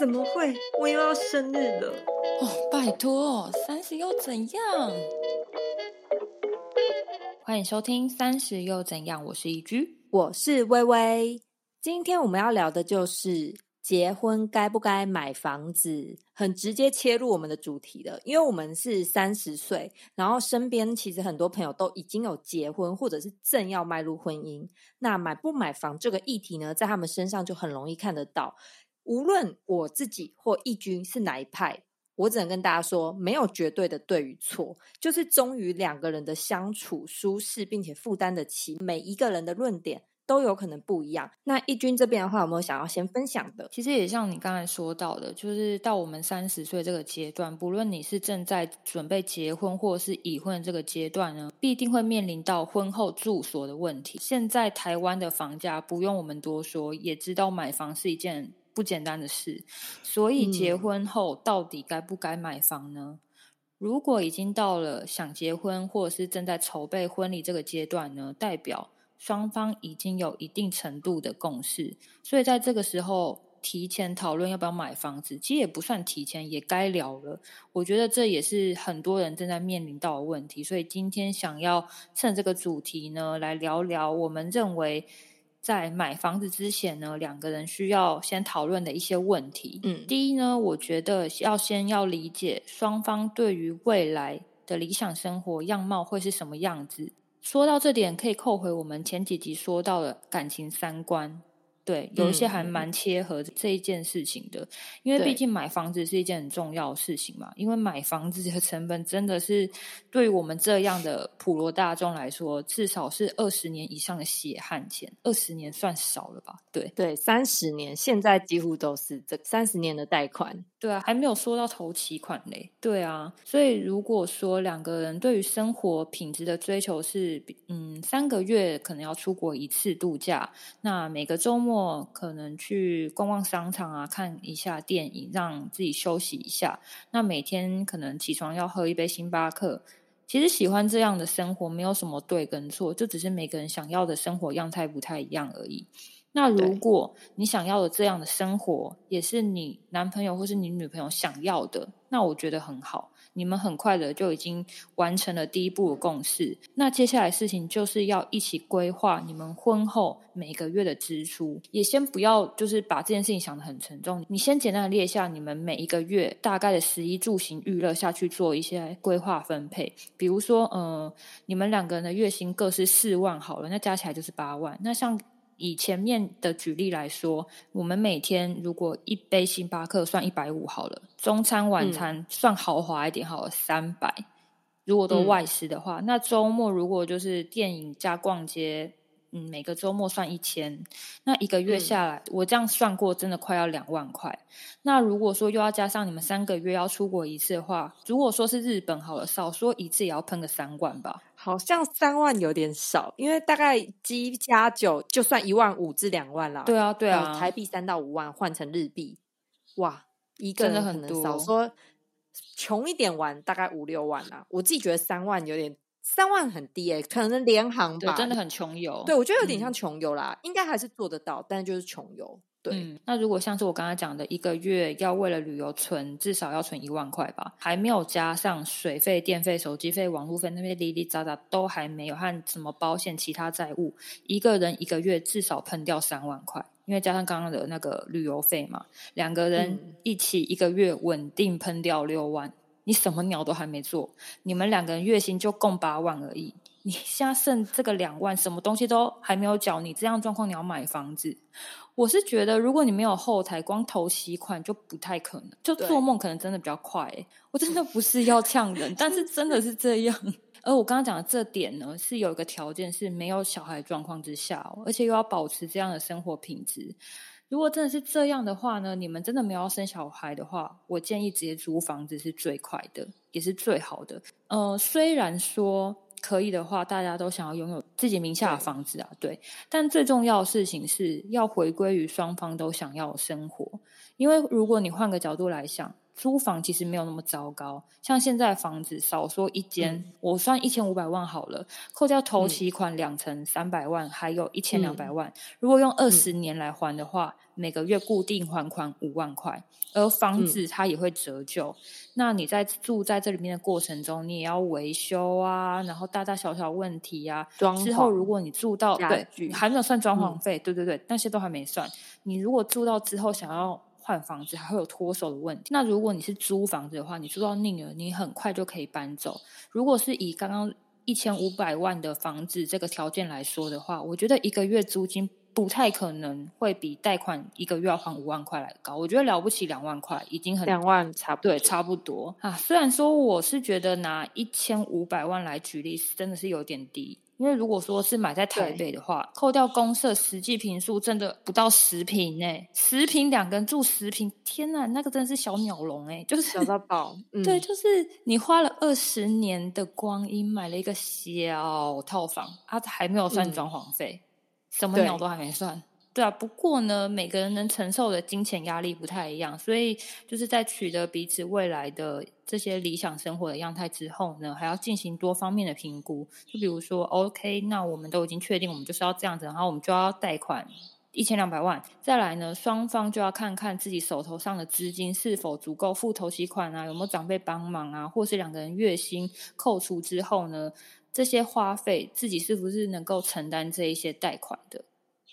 怎么会？我又要生日了！哦，拜托，三十又怎样？欢迎收听《三十又怎样》，我是一居，我是微微。今天我们要聊的就是结婚该不该买房子，很直接切入我们的主题的。因为我们是三十岁，然后身边其实很多朋友都已经有结婚，或者是正要迈入婚姻。那买不买房这个议题呢，在他们身上就很容易看得到。无论我自己或义军是哪一派，我只能跟大家说，没有绝对的对与错，就是忠于两个人的相处舒适，并且负担得起。每一个人的论点都有可能不一样。那义军这边的话，有没有想要先分享的？其实也像你刚才说到的，就是到我们三十岁这个阶段，不论你是正在准备结婚或是已婚这个阶段呢，必定会面临到婚后住所的问题。现在台湾的房价不用我们多说，也知道买房是一件。不简单的事，所以结婚后到底该不该买房呢？如果已经到了想结婚或者是正在筹备婚礼这个阶段呢，代表双方已经有一定程度的共识，所以在这个时候提前讨论要不要买房子，其实也不算提前，也该聊了。我觉得这也是很多人正在面临到的问题，所以今天想要趁这个主题呢，来聊聊我们认为。在买房子之前呢，两个人需要先讨论的一些问题。嗯，第一呢，我觉得要先要理解双方对于未来的理想生活样貌会是什么样子。说到这点，可以扣回我们前几集说到的感情三观。对，有一些还蛮切合这一件事情的，因为毕竟买房子是一件很重要的事情嘛。因为买房子的成本真的是对于我们这样的普罗大众来说，至少是二十年以上的血汗钱。二十年算少了吧？对对，三十年现在几乎都是这三十年的贷款。对啊，还没有说到头期款嘞。对啊，所以如果说两个人对于生活品质的追求是，嗯，三个月可能要出国一次度假，那每个周末。可能去逛逛商场啊，看一下电影，让自己休息一下。那每天可能起床要喝一杯星巴克。其实喜欢这样的生活，没有什么对跟错，就只是每个人想要的生活样态不太一样而已。那如果你想要的这样的生活，也是你男朋友或是你女朋友想要的，那我觉得很好。你们很快的就已经完成了第一步的共识，那接下来事情就是要一起规划你们婚后每个月的支出，也先不要就是把这件事情想得很沉重，你先简单的列下你们每一个月大概的食衣住行娱乐下去做一些规划分配，比如说，呃，你们两个人的月薪各是四万好了，那加起来就是八万，那像。以前面的举例来说，我们每天如果一杯星巴克算一百五好了，中餐晚餐算豪华一点好了三百。如果都外食的话，那周末如果就是电影加逛街。嗯，每个周末算一千，那一个月下来，我这样算过，真的快要两万块。那如果说又要加上你们三个月要出国一次的话，如果说是日本好了，少说一次也要喷个三万吧？好像三万有点少，因为大概七加九就算一万五至两万啦。对啊，对啊，台币三到五万换成日币，哇，一个人很少说穷一点玩大概五六万啦。我自己觉得三万有点。三万很低诶，可能联行吧，真的很穷游。对，我觉得有点像穷游啦，应该还是做得到，但就是穷游。对，那如果像是我刚才讲的，一个月要为了旅游存，至少要存一万块吧，还没有加上水费、电费、手机费、网路费那些哩哩杂杂都还没有，和什么保险、其他债务，一个人一个月至少喷掉三万块，因为加上刚刚的那个旅游费嘛，两个人一起一个月稳定喷掉六万。你什么鸟都还没做，你们两个人月薪就共八万而已。你现在剩这个两万，什么东西都还没有缴，你这样状况你要买房子？我是觉得，如果你没有后台，光投息款就不太可能。就做梦可能真的比较快。我真的不是要呛人，但是真的是这样。而我刚刚讲的这点呢，是有一个条件，是没有小孩状况之下，而且又要保持这样的生活品质。如果真的是这样的话呢？你们真的没有要生小孩的话，我建议直接租房子是最快的，也是最好的。呃，虽然说可以的话，大家都想要拥有自己名下的房子啊，对。但最重要的事情是要回归于双方都想要的生活。因为如果你换个角度来想，租房其实没有那么糟糕。像现在房子少说一间，我算一千五百万好了，扣掉头期款两成三百万，还有一千两百万。如果用二十年来还的话，每个月固定还款五万块，而房子它也会折旧。那你在住在这里面的过程中，你也要维修啊，然后大大小小问题啊。之后如果你住到对，还没有算装潢费，对对对，那些都还没算。你如果住到之后想要换房子，还会有脱手的问题。那如果你是租房子的话，你租到宁了，你很快就可以搬走。如果是以刚刚一千五百万的房子这个条件来说的话，我觉得一个月租金。不太可能会比贷款一个月要还五万块来高，我觉得了不起两万块已经很两万差不对差不多啊。虽然说我是觉得拿一千五百万来举例真的是有点低，因为如果说是买在台北的话，扣掉公社实际平数真的不到十平呢，十平两个人住十平，天呐，那个真的是小鸟笼哎，就是小到爆。对，就是你花了二十年的光阴买了一个小套房，它还没有算装潢费。什么鸟都还没算，对啊。不过呢，每个人能承受的金钱压力不太一样，所以就是在取得彼此未来的这些理想生活的样态之后呢，还要进行多方面的评估。就比如说，OK，那我们都已经确定，我们就是要这样子，然后我们就要贷款一千两百万。再来呢，双方就要看看自己手头上的资金是否足够付头期款啊，有没有长辈帮忙啊，或是两个人月薪扣除之后呢？这些花费自己是不是能够承担这一些贷款的？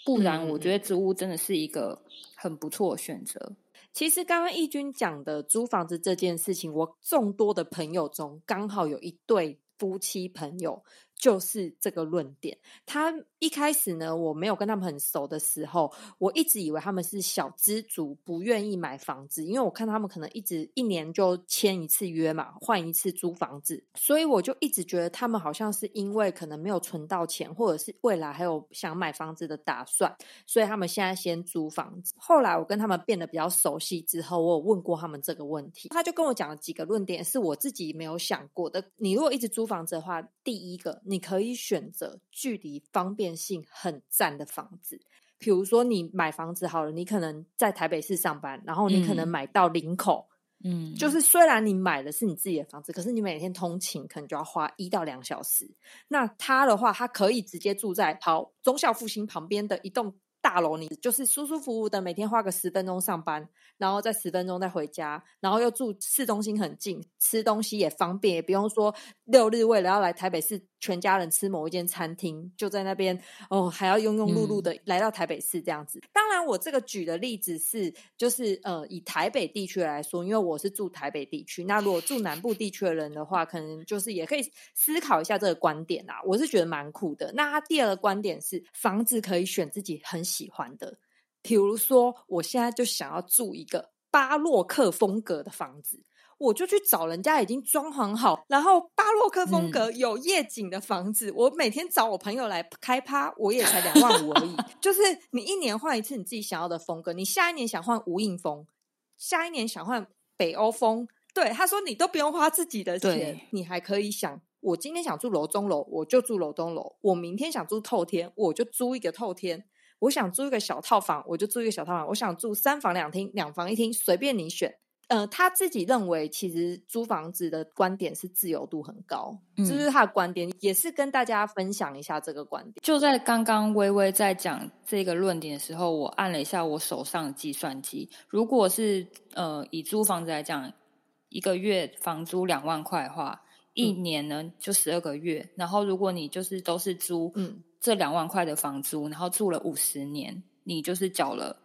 不然，我觉得租屋真的是一个很不错的选择。其实，刚刚义军讲的租房子这件事情，我众多的朋友中刚好有一对夫妻朋友。就是这个论点。他一开始呢，我没有跟他们很熟的时候，我一直以为他们是小资族，不愿意买房子，因为我看他们可能一直一年就签一次约嘛，换一次租房子，所以我就一直觉得他们好像是因为可能没有存到钱，或者是未来还有想买房子的打算，所以他们现在先租房子。后来我跟他们变得比较熟悉之后，我有问过他们这个问题，他就跟我讲了几个论点，是我自己没有想过的。你如果一直租房子的话，第一个。你可以选择距离方便性很赞的房子，比如说你买房子好了，你可能在台北市上班，然后你可能买到林口，嗯，就是虽然你买的是你自己的房子，可是你每天通勤可能就要花一到两小时。那他的话，他可以直接住在好中孝复兴旁边的一栋大楼，你就是舒舒服服的每天花个十分钟上班。然后再十分钟再回家，然后又住市中心很近，吃东西也方便，也不用说六日为了要来台北市。全家人吃某一间餐厅，就在那边哦，还要庸庸碌碌的来到台北市这样子。当然，我这个举的例子是，就是呃，以台北地区来说，因为我是住台北地区。那如果住南部地区的人的话，可能就是也可以思考一下这个观点啊。我是觉得蛮酷的。那他第二个观点是，房子可以选自己很喜欢的，比如说，我现在就想要住一个巴洛克风格的房子。我就去找人家已经装潢好，然后巴洛克风格有夜景的房子。我每天找我朋友来开趴，我也才两万五而已。就是你一年换一次你自己想要的风格，你下一年想换无印风，下一年想换北欧风。对，他说你都不用花自己的钱，你还可以想，我今天想住楼中楼，我就住楼中楼；我明天想住透天，我就租一个透天；我想租一个小套房，我就租一个小套房；我想住三房两厅、两房一厅，随便你选。呃，他自己认为，其实租房子的观点是自由度很高，这是他的观点，也是跟大家分享一下这个观点。就在刚刚微微在讲这个论点的时候，我按了一下我手上的计算机。如果是呃以租房子来讲，一个月房租两万块的话，一年呢就十二个月。然后如果你就是都是租嗯这两万块的房租，然后住了五十年，你就是缴了。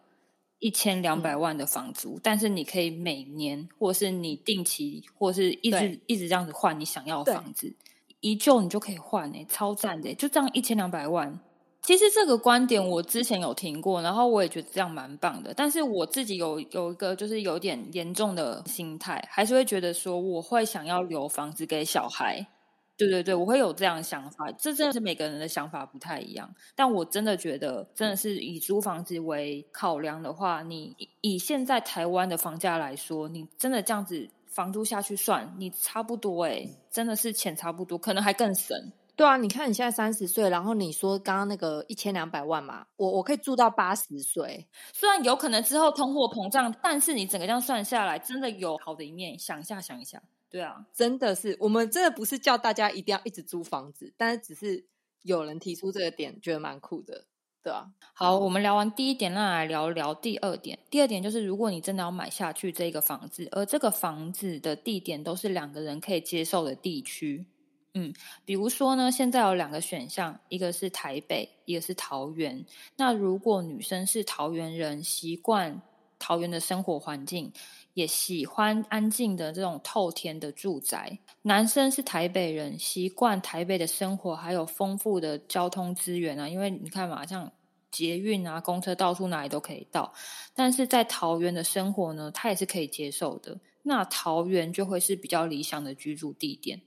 一千两百万的房租，但是你可以每年，或是你定期，或是一直一直这样子换你想要的房子，一旧你就可以换诶，超赞的！就这样一千两百万，其实这个观点我之前有听过，然后我也觉得这样蛮棒的。但是我自己有有一个就是有点严重的心态，还是会觉得说我会想要留房子给小孩。对对对，我会有这样的想法，这真的是每个人的想法不太一样。但我真的觉得，真的是以租房子为考量的话，你以现在台湾的房价来说，你真的这样子房租下去算，你差不多哎，真的是钱差不多，可能还更省。对啊，你看你现在三十岁，然后你说刚刚那个一千两百万嘛，我我可以住到八十岁。虽然有可能之后通货膨胀，但是你整个这样算下来，真的有好的一面。想一下，想一下，对啊，真的是我们真的不是叫大家一定要一直租房子，但是只是有人提出这个点，觉得蛮酷的。对啊，好，我们聊完第一点，那来聊聊第二点。第二点就是，如果你真的要买下去这个房子，而这个房子的地点都是两个人可以接受的地区，嗯，比如说呢，现在有两个选项，一个是台北，一个是桃园。那如果女生是桃园人，习惯桃园的生活环境。也喜欢安静的这种透天的住宅。男生是台北人，习惯台北的生活，还有丰富的交通资源啊。因为你看嘛，像捷运啊、公车，到处哪里都可以到。但是在桃园的生活呢，他也是可以接受的。那桃园就会是比较理想的居住地点。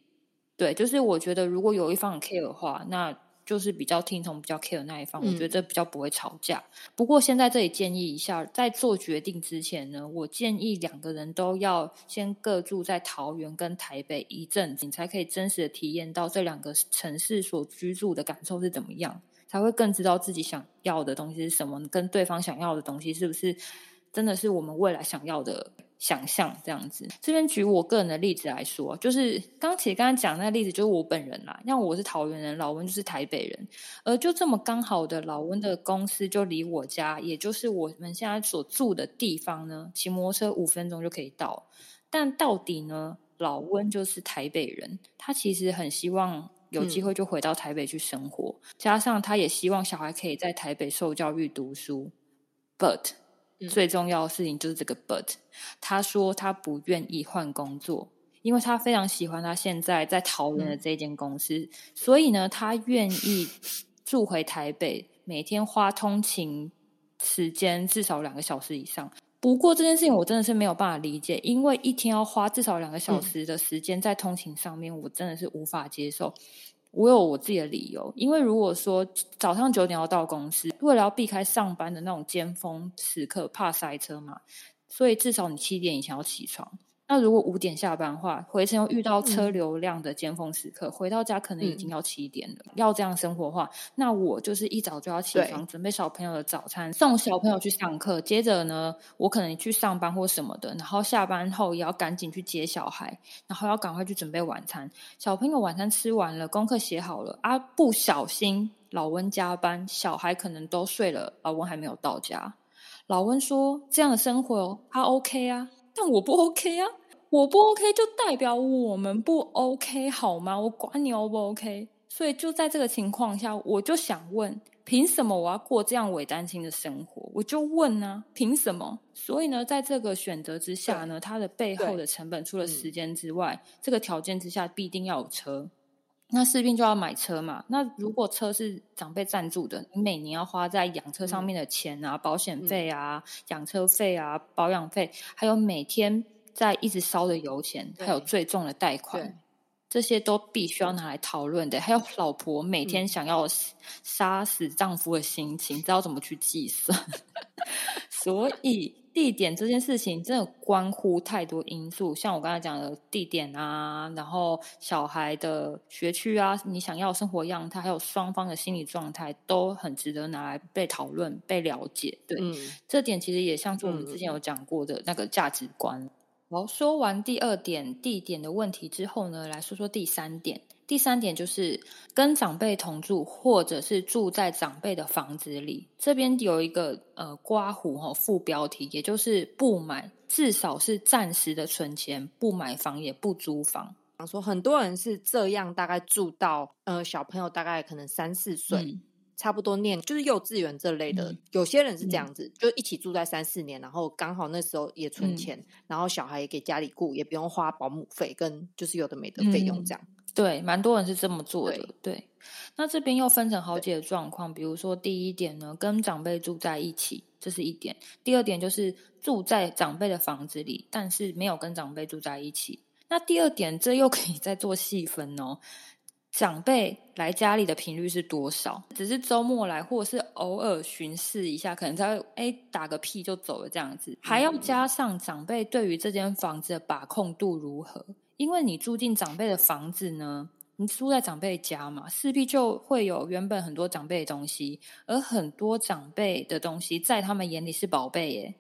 对，就是我觉得如果有一方 care 的话，那。就是比较听从、比较 care 那一方，我觉得比较不会吵架。不过现在这里建议一下，在做决定之前呢，我建议两个人都要先各住在桃园跟台北一阵子，你才可以真实的体验到这两个城市所居住的感受是怎么样，才会更知道自己想要的东西是什么，跟对方想要的东西是不是真的是我们未来想要的。想象这样子，这边举我个人的例子来说，就是刚其实刚刚讲那个例子，就是我本人啦。像我是桃园人，老温就是台北人，而就这么刚好的，老温的公司就离我家，也就是我们现在所住的地方呢，骑摩托车五分钟就可以到。但到底呢，老温就是台北人，他其实很希望有机会就回到台北去生活，加上他也希望小孩可以在台北受教育读书，but。最重要的事情就是这个，but 他说他不愿意换工作，因为他非常喜欢他现在在桃园的这间公司，所以呢，他愿意住回台北，每天花通勤时间至少两个小时以上。不过这件事情我真的是没有办法理解，因为一天要花至少两个小时的时间在通勤上面，我真的是无法接受。我有我自己的理由，因为如果说早上九点要到公司，为了要避开上班的那种尖峰时刻，怕塞车嘛，所以至少你七点以前要起床。那如果五点下班的话，回程又遇到车流量的尖峰时刻，回到家可能已经要七点了。要这样生活的话，那我就是一早就要起床，准备小朋友的早餐，送小朋友去上课。接着呢，我可能去上班或什么的，然后下班后也要赶紧去接小孩，然后要赶快去准备晚餐。小朋友晚餐吃完了，功课写好了啊，不小心老温加班，小孩可能都睡了，老温还没有到家。老温说：“这样的生活他 OK 啊。”但我不 OK 啊！我不 OK 就代表我们不 OK 好吗？我管你 O 不 OK。所以就在这个情况下，我就想问：凭什么我要过这样伪单亲的生活？我就问呢，凭什么？所以呢，在这个选择之下呢，它的背后的成本除了时间之外，这个条件之下必定要有车。那士兵就要买车嘛？那如果车是长辈赞助的，你每年要花在养车上面的钱啊、保险费啊、养车费啊、保养费，还有每天在一直烧的油钱，还有最重的贷款，这些都必须要拿来讨论的。还有老婆每天想要杀死丈夫的心情，知道怎么去计算？所以。地点这件事情真的关乎太多因素，像我刚才讲的地点啊，然后小孩的学区啊，你想要生活样态，还有双方的心理状态，都很值得拿来被讨论、被了解。对，这点其实也像是我们之前有讲过的那个价值观。好，说完第二点地点的问题之后呢，来说说第三点。第三点就是跟长辈同住，或者是住在长辈的房子里。这边有一个呃刮胡哈副标题，也就是不买，至少是暂时的存钱，不买房也不租房。说很多人是这样，大概住到呃小朋友大概可能三四岁，差不多念就是幼稚园这类的。有些人是这样子，就一起住在三四年，然后刚好那时候也存钱，然后小孩也给家里雇，也不用花保姆费跟就是有的没的费用这样。对，蛮多人是这么做的。对，那这边又分成好几个状况，比如说第一点呢，跟长辈住在一起，这是一点；第二点就是住在长辈的房子里，但是没有跟长辈住在一起。那第二点，这又可以再做细分哦。长辈来家里的频率是多少？只是周末来，或者是偶尔巡视一下，可能才会哎打个屁就走了这样子。还要加上长辈对于这间房子的把控度如何？因为你住进长辈的房子呢，你住在长辈家嘛，势必就会有原本很多长辈的东西，而很多长辈的东西在他们眼里是宝贝耶。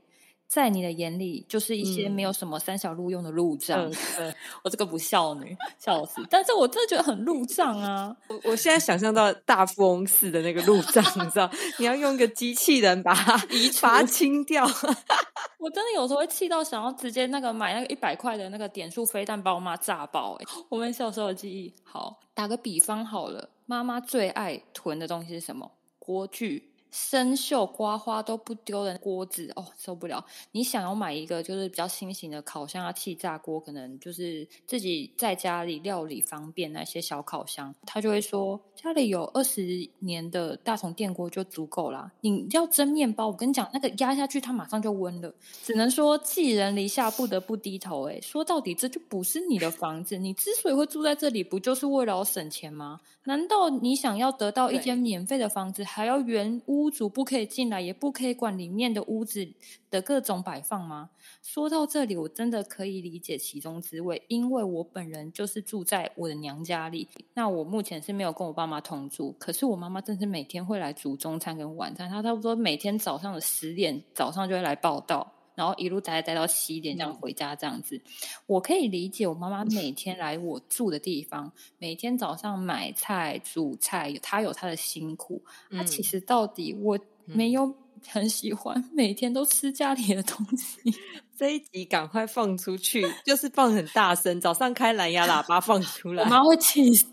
在你的眼里，就是一些没有什么三小路用的路障。我这个不孝女，笑死！但是我真的觉得很路障啊！我我现在想象到大富翁似的那个路障，你知道，你要用一个机器人把它移把它清掉。我真的有时候会气到想要直接那个买那个一百块的那个点数飞弹把我妈炸爆。哎，我们小时候的记忆。好，打个比方好了，妈妈最爱囤的东西是什么？锅具。生锈刮花都不丢的锅子哦，受不了！你想要买一个就是比较新型的烤箱啊、气炸锅，可能就是自己在家里料理方便那些小烤箱，他就会说家里有二十年的大同电锅就足够啦。你要蒸面包，我跟你讲，那个压下去它马上就温了。只能说寄人篱下，不得不低头。哎，说到底这就不是你的房子，你之所以会住在这里，不就是为了省钱吗？难道你想要得到一间免费的房子，还要原屋？屋主不可以进来，也不可以管里面的屋子的各种摆放吗？说到这里，我真的可以理解其中滋味，因为我本人就是住在我的娘家里。那我目前是没有跟我爸妈同住，可是我妈妈真是每天会来煮中餐跟晚餐。她差不多每天早上的十点早上就会来报道。然后一路待待到七点，这样回家这样子，我可以理解我妈妈每天来我住的地方，每天早上买菜煮菜，她有她的辛苦。她其实到底我没有很喜欢每天都吃家里的东西。这一集赶快放出去，就是放很大声，早上开蓝牙喇叭放出来，我妈会气死。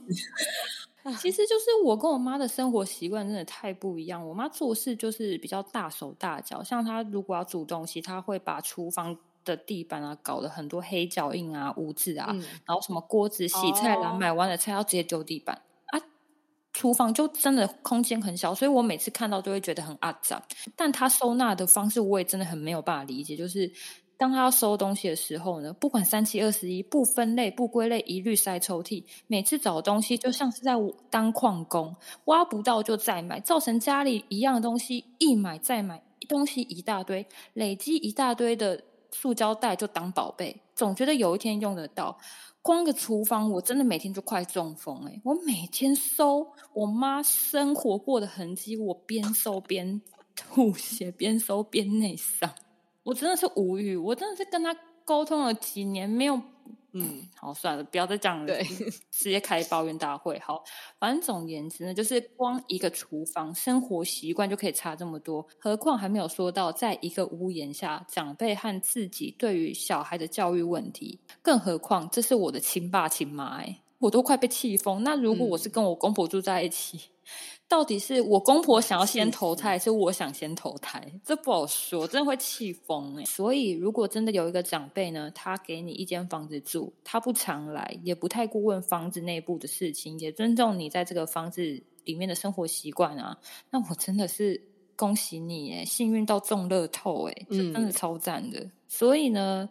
其实就是我跟我妈的生活习惯真的太不一样。我妈做事就是比较大手大脚，像她如果要煮东西，她会把厨房的地板啊搞得很多黑脚印啊、污渍啊，然后什么锅子、洗菜篮、买完的菜要直接丢地板啊。厨房就真的空间很小，所以我每次看到都会觉得很阿杂。但她收纳的方式我也真的很没有办法理解，就是。当他要收东西的时候呢，不管三七二十一，不分类不归类，一律塞抽屉。每次找东西就像是在当矿工，挖不到就再买，造成家里一样东西一买再买，东西一大堆，累积一大堆的塑胶袋就当宝贝，总觉得有一天用得到。光个厨房，我真的每天就快中风哎！我每天收我妈生活过的痕迹，我边收边吐血，边收边内伤。我真的是无语，我真的是跟他沟通了几年，没有，嗯，好算了，不要再讲了，对，直接开抱怨大会。好，反正总言之呢，就是光一个厨房生活习惯就可以差这么多，何况还没有说到在一个屋檐下长辈和自己对于小孩的教育问题，更何况这是我的亲爸亲妈，哎，我都快被气疯。那如果我是跟我公婆住在一起？到底是我公婆想要先投胎，还是我想先投胎？这不好说，真的会气疯哎。所以，如果真的有一个长辈呢，他给你一间房子住，他不常来，也不太过问房子内部的事情，也尊重你在这个房子里面的生活习惯啊，那我真的是恭喜你哎，幸运到中乐透哎，真的超赞的。所以呢。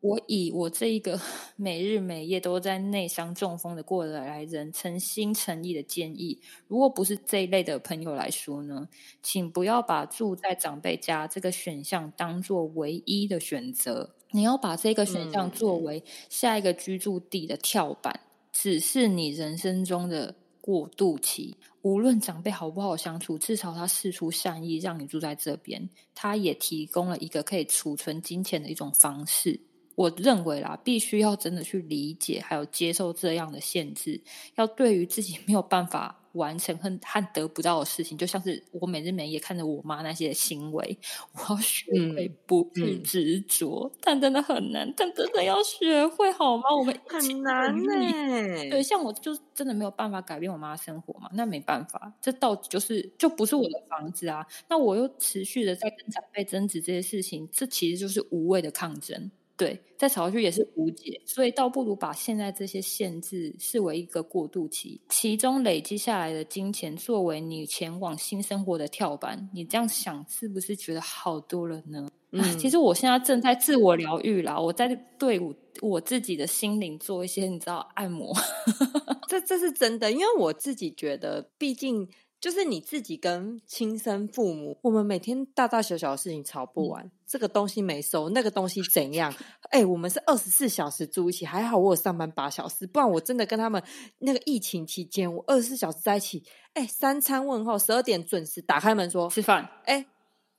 我以我这一个 每日每夜都在内伤中风的过来人，诚心诚意的建议，如果不是这一类的朋友来说呢，请不要把住在长辈家这个选项当做唯一的选择。你要把这个选项作为下一个居住地的跳板，只是你人生中的过渡期。无论长辈好不好相处，至少他事出善意让你住在这边，他也提供了一个可以储存金钱的一种方式。我认为啦，必须要真的去理解，还有接受这样的限制，要对于自己没有办法完成和和得不到的事情，就像是我每日每夜看着我妈那些行为，我要学会不去执着，但真的很难，但真的要学会好吗？我们很难呢。对，像我就真的没有办法改变我妈生活嘛，那没办法，这到底就是就不是我的房子啊。那我又持续的在跟长辈争执这些事情，这其实就是无谓的抗争。对，再吵下去也是无解，所以倒不如把现在这些限制视为一个过渡期，其中累积下来的金钱作为你前往新生活的跳板。你这样想是不是觉得好多了呢？嗯，其实我现在正在自我疗愈啦，我在对我我自己的心灵做一些你知道按摩，这这是真的，因为我自己觉得，毕竟就是你自己跟亲生父母，我们每天大大小小的事情吵不完，这个东西没收，那个东西怎样？哎，我们是二十四小时住一起，还好我有上班八小时，不然我真的跟他们那个疫情期间，我二十四小时在一起，哎，三餐问候，十二点准时打开门说吃饭，哎，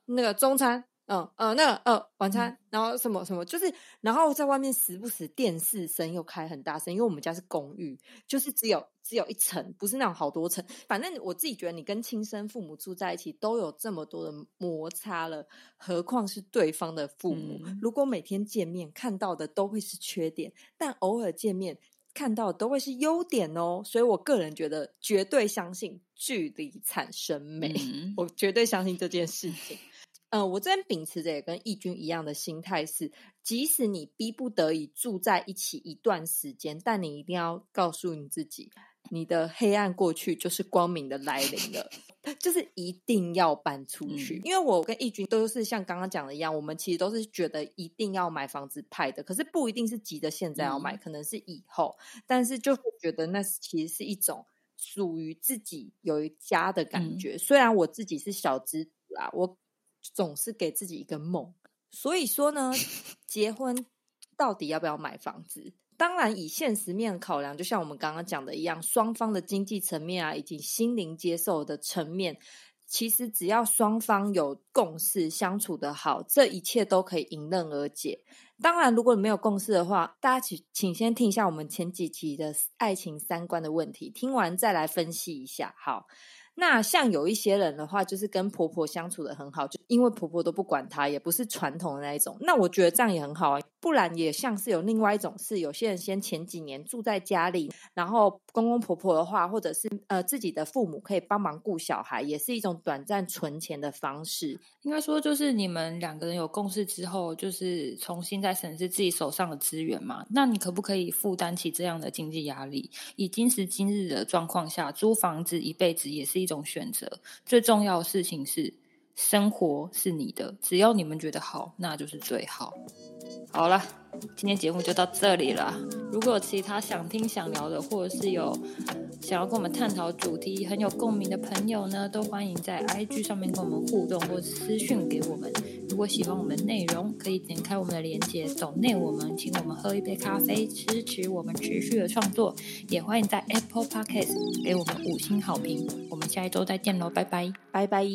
那个中餐。嗯呃，那个呃，晚餐，然后什么什么，就是，然后在外面时不时电视声又开很大声，因为我们家是公寓，就是只有只有一层，不是那种好多层。反正我自己觉得，你跟亲生父母住在一起都有这么多的摩擦了，何况是对方的父母？如果每天见面看到的都会是缺点，但偶尔见面看到的都会是优点哦。所以我个人觉得，绝对相信距离产生美，我绝对相信这件事情。嗯，我这边秉持着也跟义军一样的心态是，即使你逼不得已住在一起一段时间，但你一定要告诉你自己，你的黑暗过去就是光明的来临了，就是一定要搬出去。因为我跟义军都是像刚刚讲的一样，我们其实都是觉得一定要买房子派的，可是不一定是急着现在要买，可能是以后，但是就会觉得那其实是一种属于自己有一家的感觉。虽然我自己是小资啊，我。总是给自己一个梦，所以说呢，结婚到底要不要买房子？当然，以现实面考量，就像我们刚刚讲的一样，双方的经济层面啊，以及心灵接受的层面，其实只要双方有共识，相处的好，这一切都可以迎刃而解。当然，如果你没有共识的话，大家请请先听一下我们前几集的爱情三观的问题，听完再来分析一下。好。那像有一些人的话，就是跟婆婆相处的很好，就因为婆婆都不管她，也不是传统的那一种。那我觉得这样也很好啊，不然也像是有另外一种是，有些人先前几年住在家里，然后公公婆婆的话，或者是呃自己的父母可以帮忙顾小孩，也是一种短暂存钱的方式。应该说，就是你们两个人有共识之后，就是重新再审视自己手上的资源嘛。那你可不可以负担起这样的经济压力？以今时今日的状况下，租房子一辈子也是。一种选择，最重要的事情是生活是你的，只要你们觉得好，那就是最好。好了，今天节目就到这里了。如果有其他想听、想聊的，或者是有想要跟我们探讨主题很有共鸣的朋友呢，都欢迎在 IG 上面跟我们互动，或私讯给我们。如果喜欢我们内容，可以点开我们的链接，走内我们，请我们喝一杯咖啡，支持我们持续的创作。也欢迎在 Apple Podcast 给我们五星好评。我们下一周再见喽，拜拜，拜拜。